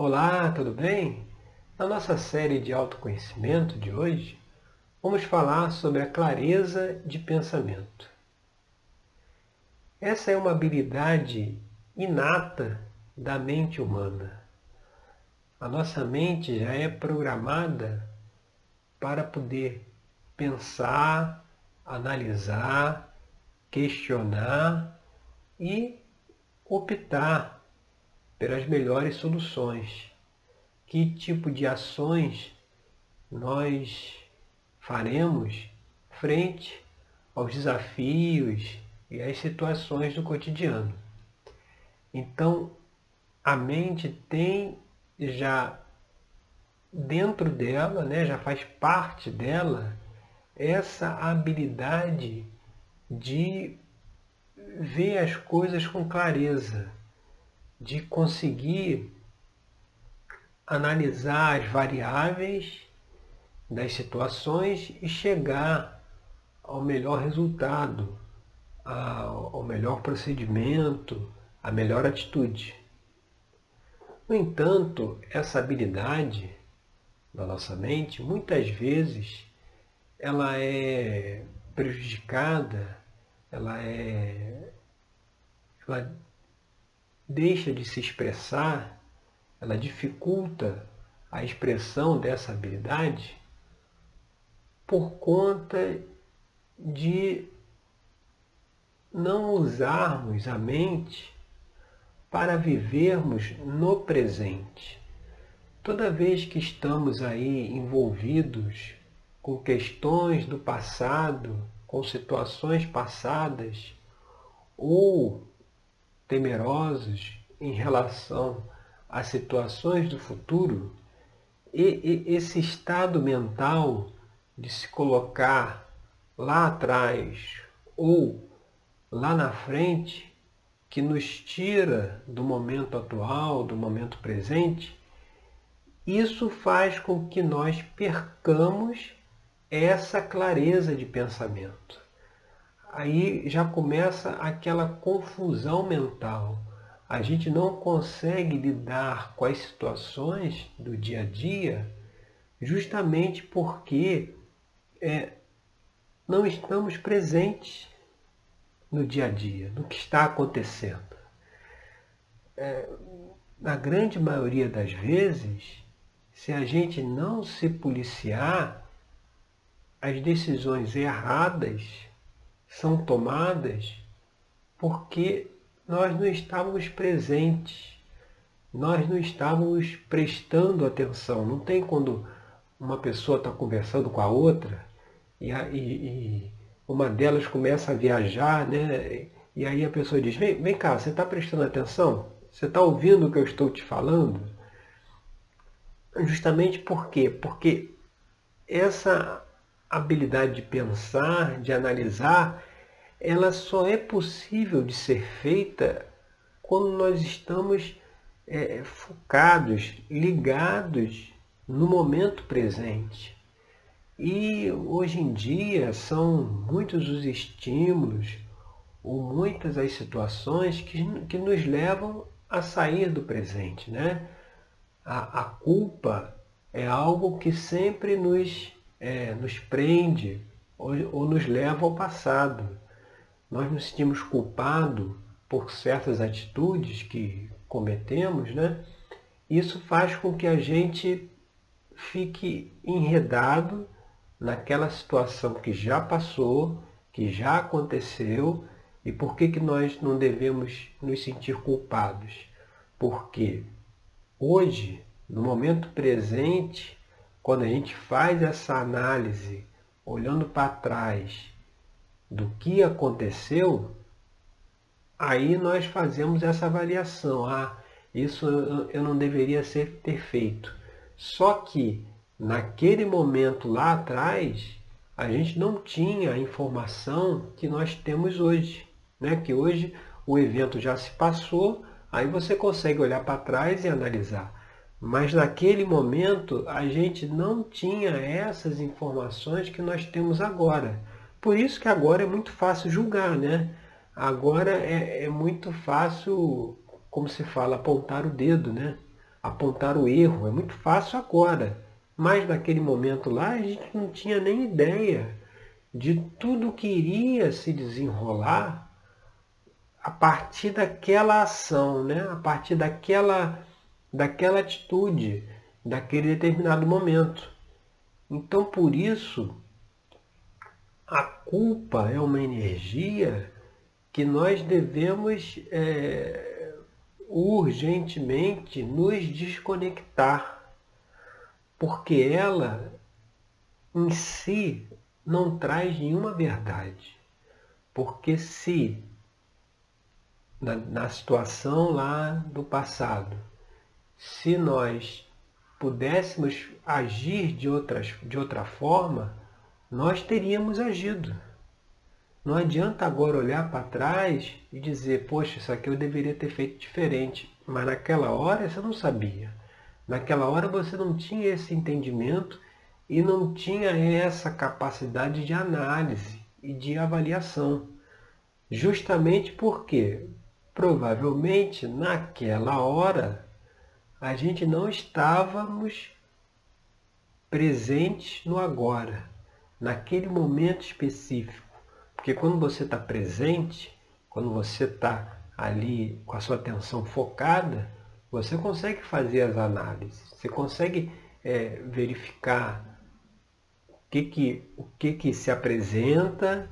Olá, tudo bem? Na nossa série de autoconhecimento de hoje, vamos falar sobre a clareza de pensamento. Essa é uma habilidade inata da mente humana. A nossa mente já é programada para poder pensar, analisar, questionar e optar pelas melhores soluções. Que tipo de ações nós faremos frente aos desafios e às situações do cotidiano. Então, a mente tem já dentro dela, né, já faz parte dela, essa habilidade de ver as coisas com clareza, de conseguir analisar as variáveis das situações e chegar ao melhor resultado, ao melhor procedimento, à melhor atitude. No entanto, essa habilidade na nossa mente, muitas vezes, ela é prejudicada, ela é ela deixa de se expressar, ela dificulta a expressão dessa habilidade por conta de não usarmos a mente para vivermos no presente. Toda vez que estamos aí envolvidos com questões do passado, com situações passadas, ou temerosos em relação a situações do futuro, e, e esse estado mental de se colocar lá atrás ou lá na frente, que nos tira do momento atual, do momento presente, isso faz com que nós percamos essa clareza de pensamento. Aí já começa aquela confusão mental. A gente não consegue lidar com as situações do dia a dia justamente porque é, não estamos presentes no dia a dia, no que está acontecendo. É, na grande maioria das vezes, se a gente não se policiar, as decisões erradas são tomadas porque nós não estávamos presentes, nós não estávamos prestando atenção. Não tem quando uma pessoa está conversando com a outra e, e, e uma delas começa a viajar, né? E aí a pessoa diz, vem, vem cá, você está prestando atenção? Você está ouvindo o que eu estou te falando? Justamente por quê? Porque essa habilidade de pensar, de analisar, ela só é possível de ser feita quando nós estamos é, focados, ligados no momento presente. E hoje em dia são muitos os estímulos ou muitas as situações que, que nos levam a sair do presente. Né? A, a culpa é algo que sempre nos, é, nos prende ou, ou nos leva ao passado. Nós nos sentimos culpados por certas atitudes que cometemos, né? Isso faz com que a gente fique enredado naquela situação que já passou, que já aconteceu, e por que, que nós não devemos nos sentir culpados? Porque hoje, no momento presente, quando a gente faz essa análise, olhando para trás do que aconteceu, aí nós fazemos essa avaliação. Ah, isso eu não deveria ser, ter feito. Só que naquele momento lá atrás, a gente não tinha a informação que nós temos hoje. Né? Que hoje o evento já se passou, aí você consegue olhar para trás e analisar. Mas naquele momento a gente não tinha essas informações que nós temos agora. Por isso que agora é muito fácil julgar, né? Agora é, é muito fácil, como se fala, apontar o dedo, né? apontar o erro. É muito fácil agora. Mas naquele momento lá a gente não tinha nem ideia de tudo que iria se desenrolar a partir daquela ação, né? a partir daquela, daquela atitude, daquele determinado momento. Então, por isso, a culpa é uma energia que nós devemos é, urgentemente nos desconectar, porque ela em si não traz nenhuma verdade. Porque se na, na situação lá do passado, se nós pudéssemos agir de, outras, de outra forma, nós teríamos agido. Não adianta agora olhar para trás e dizer, poxa, isso aqui eu deveria ter feito diferente. Mas naquela hora você não sabia. Naquela hora você não tinha esse entendimento e não tinha essa capacidade de análise e de avaliação. Justamente porque provavelmente naquela hora a gente não estávamos presentes no agora, naquele momento específico. Porque quando você está presente, quando você está ali com a sua atenção focada, você consegue fazer as análises, você consegue é, verificar o que, que, o que, que se apresenta,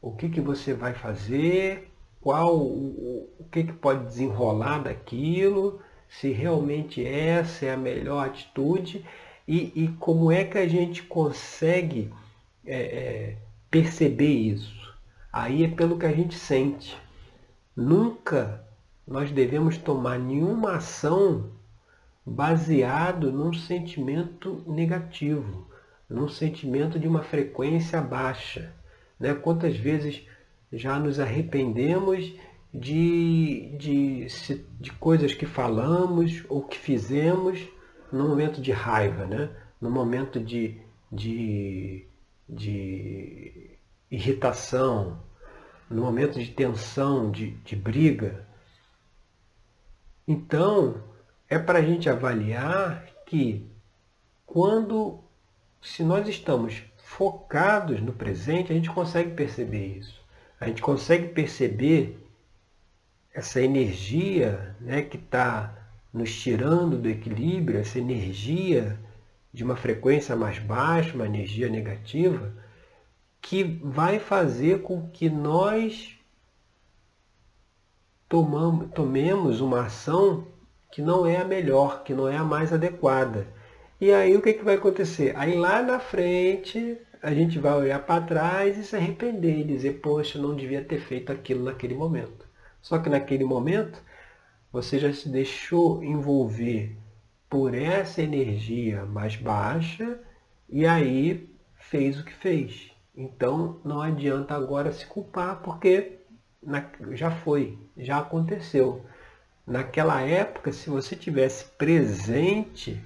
o que, que você vai fazer, qual o, o que, que pode desenrolar daquilo, se realmente essa é a melhor atitude e, e como é que a gente consegue é, é, perceber isso. Aí é pelo que a gente sente. Nunca nós devemos tomar nenhuma ação baseado num sentimento negativo, num sentimento de uma frequência baixa. Né? Quantas vezes já nos arrependemos de, de, de coisas que falamos ou que fizemos no momento de raiva, né? no momento de, de, de irritação, no momento de tensão, de, de briga. Então, é para a gente avaliar que quando, se nós estamos focados no presente, a gente consegue perceber isso. A gente consegue perceber essa energia né, que está nos tirando do equilíbrio, essa energia de uma frequência mais baixa, uma energia negativa, que vai fazer com que nós tomamos, tomemos uma ação que não é a melhor, que não é a mais adequada. E aí o que, que vai acontecer? Aí lá na frente a gente vai olhar para trás e se arrepender e dizer, poxa, não devia ter feito aquilo naquele momento. Só que naquele momento você já se deixou envolver por essa energia mais baixa e aí fez o que fez. Então não adianta agora se culpar porque já foi, já aconteceu. Naquela época, se você tivesse presente,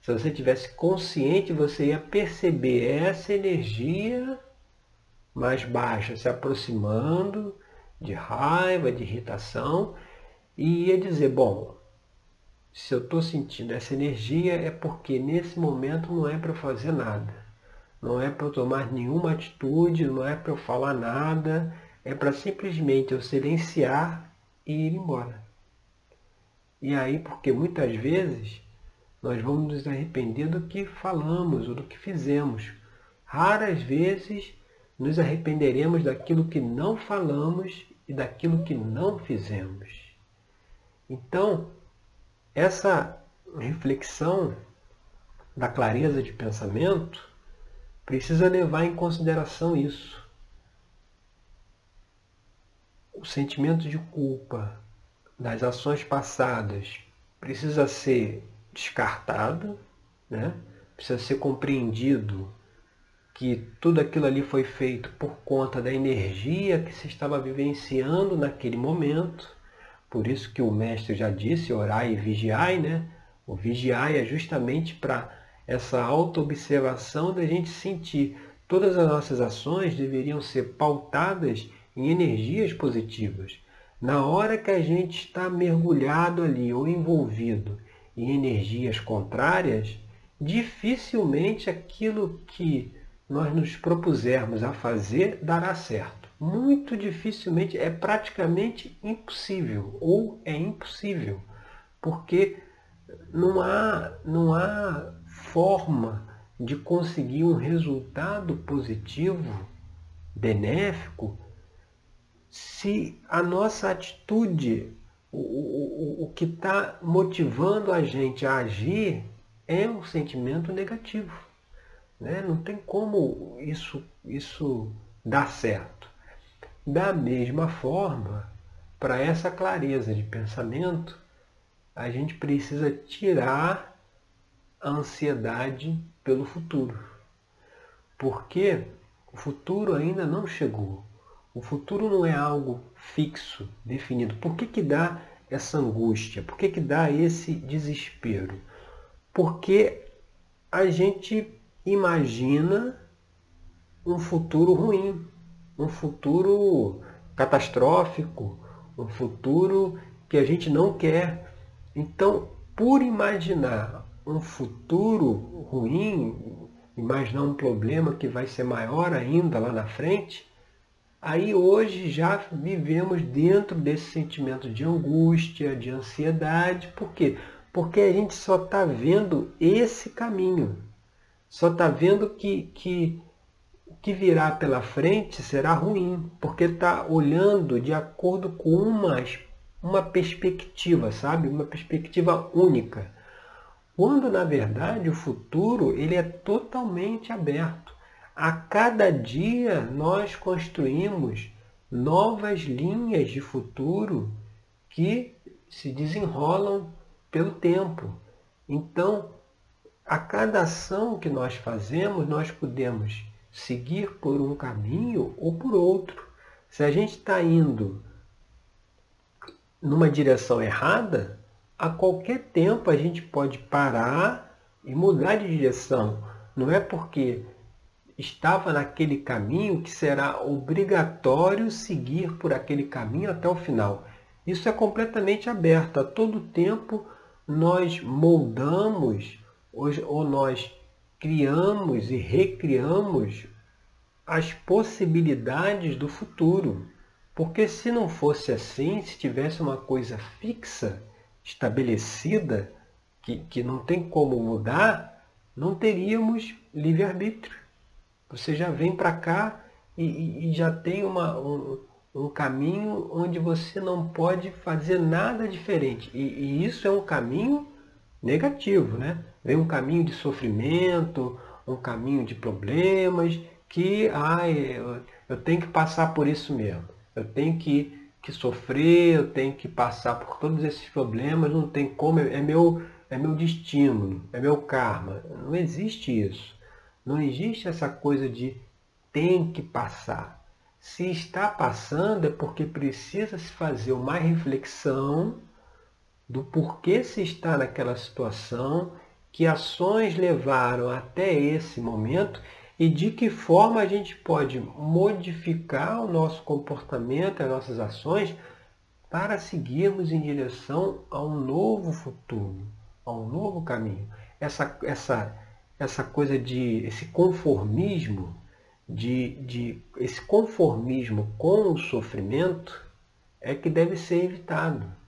se você tivesse consciente, você ia perceber essa energia mais baixa se aproximando de raiva, de irritação, e ia dizer, bom, se eu estou sentindo essa energia é porque nesse momento não é para fazer nada. Não é para eu tomar nenhuma atitude, não é para eu falar nada, é para simplesmente eu silenciar e ir embora. E aí, porque muitas vezes nós vamos nos arrepender do que falamos ou do que fizemos. Raras vezes nos arrependeremos daquilo que não falamos e daquilo que não fizemos. Então, essa reflexão da clareza de pensamento precisa levar em consideração isso. O sentimento de culpa das ações passadas precisa ser descartado, né? precisa ser compreendido que tudo aquilo ali foi feito por conta da energia que se estava vivenciando naquele momento. Por isso que o mestre já disse, orai e vigiai, né? O vigiai é justamente para essa auto-observação da gente sentir. Todas as nossas ações deveriam ser pautadas em energias positivas. Na hora que a gente está mergulhado ali ou envolvido e energias contrárias, dificilmente aquilo que nós nos propusermos a fazer dará certo. Muito dificilmente, é praticamente impossível, ou é impossível, porque não há, não há forma de conseguir um resultado positivo, benéfico, se a nossa atitude, o, o, o que está motivando a gente a agir, é um sentimento negativo. Né? Não tem como isso, isso dar certo. Da mesma forma, para essa clareza de pensamento, a gente precisa tirar a ansiedade pelo futuro. Porque o futuro ainda não chegou. O futuro não é algo fixo, definido. Por que, que dá essa angústia? Por que, que dá esse desespero? Porque a gente imagina um futuro ruim, um futuro catastrófico, um futuro que a gente não quer. Então, por imaginar um futuro ruim, imaginar um problema que vai ser maior ainda lá na frente, aí hoje já vivemos dentro desse sentimento de angústia, de ansiedade. Por quê? Porque a gente só está vendo esse caminho. Só está vendo que, que o que virá pela frente será ruim, porque está olhando de acordo com uma, uma perspectiva, sabe? Uma perspectiva única. Quando na verdade o futuro ele é totalmente aberto. A cada dia nós construímos novas linhas de futuro que se desenrolam pelo tempo. Então, a cada ação que nós fazemos, nós podemos seguir por um caminho ou por outro. Se a gente está indo numa direção errada, a qualquer tempo a gente pode parar e mudar de direção. Não é porque estava naquele caminho que será obrigatório seguir por aquele caminho até o final. Isso é completamente aberto. A todo tempo nós moldamos ou nós criamos e recriamos as possibilidades do futuro. Porque se não fosse assim, se tivesse uma coisa fixa, estabelecida, que, que não tem como mudar, não teríamos livre-arbítrio. Você já vem para cá e, e, já tem uma, um, um, caminho onde você não pode fazer nada diferente. E, e isso é um caminho negativo, né? Vem um caminho de sofrimento, um caminho de problemas, que ai, eu, eu tenho que passar por isso mesmo. Eu tenho que que sofrer, eu tenho que passar por todos esses problemas, não tem como, é meu, é meu destino, é meu karma. Não existe isso. Não existe essa coisa de tem que passar. Se está passando é porque precisa se fazer uma reflexão do porquê se está naquela situação, que ações levaram até esse momento e de que forma a gente pode modificar o nosso comportamento, as nossas ações, para seguirmos em direção a um novo futuro, a um novo caminho. Essa, essa, essa coisa de esse conformismo, de, de esse conformismo com o sofrimento é que deve ser evitado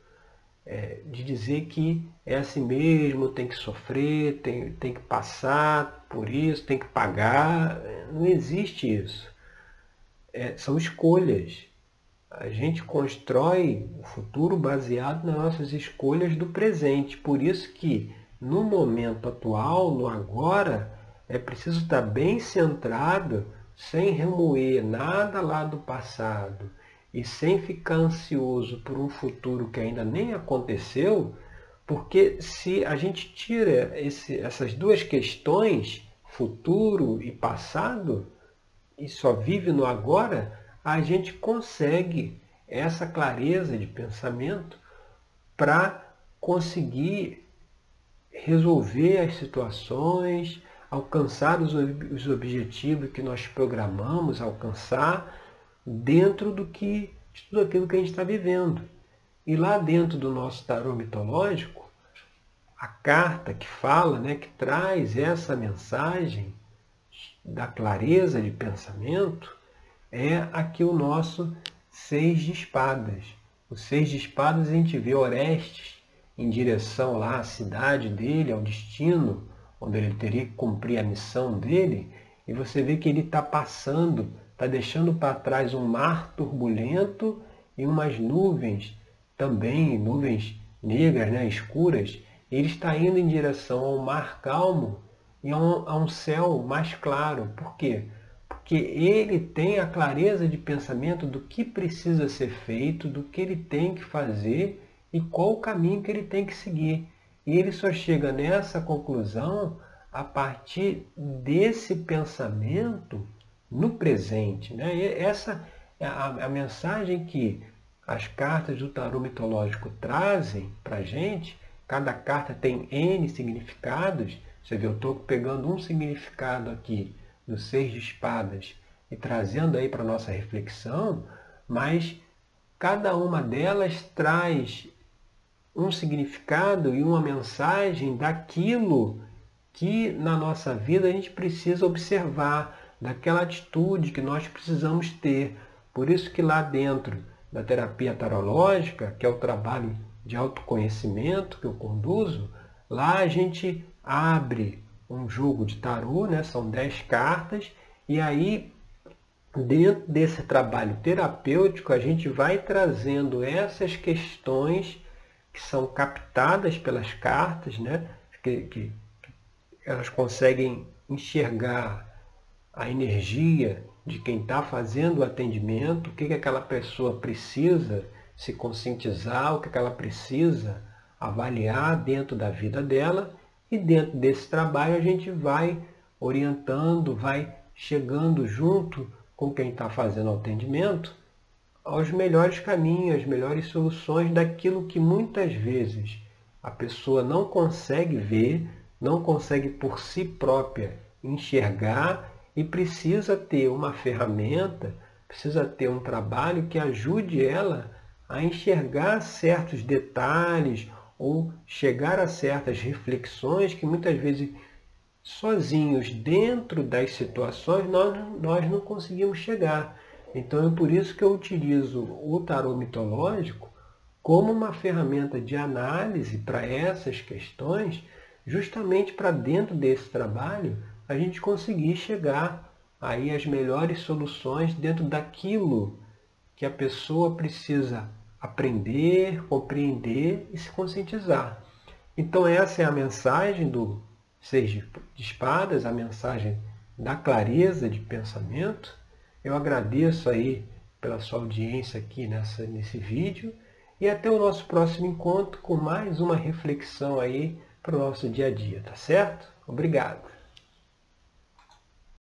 é, de dizer que é assim mesmo, tem que sofrer, tem, tem que passar por isso, tem que pagar. Não existe isso. É, são escolhas. A gente constrói o futuro baseado nas nossas escolhas do presente. Por isso que no momento atual, no agora, é preciso estar bem centrado, sem remoer nada lá do passado e sem ficar ansioso por um futuro que ainda nem aconteceu, porque se a gente tira esse, essas duas questões, futuro e passado, e só vive no agora, a gente consegue essa clareza de pensamento para conseguir resolver as situações, alcançar os, os objetivos que nós programamos alcançar dentro do que, de tudo aquilo que a gente está vivendo. E lá dentro do nosso tarô mitológico, a carta que fala, né, que traz essa mensagem da clareza de pensamento, é aqui o nosso seis de espadas. O seis de espadas a gente vê Orestes em direção lá à cidade dele, ao destino, onde ele teria que cumprir a missão dele, e você vê que ele está passando, está deixando para trás um mar turbulento e umas nuvens também, nuvens negras, né, escuras. Ele está indo em direção ao mar calmo e a um, a um céu mais claro. Por quê? Porque ele tem a clareza de pensamento do que precisa ser feito, do que ele tem que fazer e qual o caminho que ele tem que seguir. E ele só chega nessa conclusão a partir desse pensamento no presente. Né? E essa é a, a mensagem que as cartas do tarô mitológico trazem para a gente. Cada carta tem N significados. Você vê, eu estou pegando um significado aqui do Seis de Espadas e trazendo aí para a nossa reflexão, mas cada uma delas traz um significado e uma mensagem daquilo que na nossa vida a gente precisa observar, daquela atitude que nós precisamos ter. Por isso que lá dentro da terapia tarológica, que é o trabalho de autoconhecimento que eu conduzo, lá a gente abre um jogo de tarô, né? são 10 cartas, e aí dentro desse trabalho terapêutico a gente vai trazendo essas questões que são captadas pelas cartas, né? que, que elas conseguem enxergar a energia de quem está fazendo o atendimento, o que, que aquela pessoa precisa se conscientizar, o que, que ela precisa avaliar dentro da vida dela, e dentro desse trabalho a gente vai orientando, vai chegando junto com quem está fazendo o atendimento aos melhores caminhos, às melhores soluções daquilo que muitas vezes a pessoa não consegue ver, não consegue por si própria enxergar e precisa ter uma ferramenta, precisa ter um trabalho que ajude ela a enxergar certos detalhes ou chegar a certas reflexões que muitas vezes sozinhos dentro das situações nós, nós não conseguimos chegar. Então é por isso que eu utilizo o tarô mitológico como uma ferramenta de análise para essas questões, justamente para dentro desse trabalho a gente conseguir chegar aí às melhores soluções dentro daquilo que a pessoa precisa aprender, compreender e se conscientizar. Então essa é a mensagem do Seis de Espadas, a mensagem da clareza de pensamento eu agradeço aí pela sua audiência aqui nessa, nesse vídeo e até o nosso próximo encontro com mais uma reflexão aí para o nosso dia a dia, tá certo? Obrigado!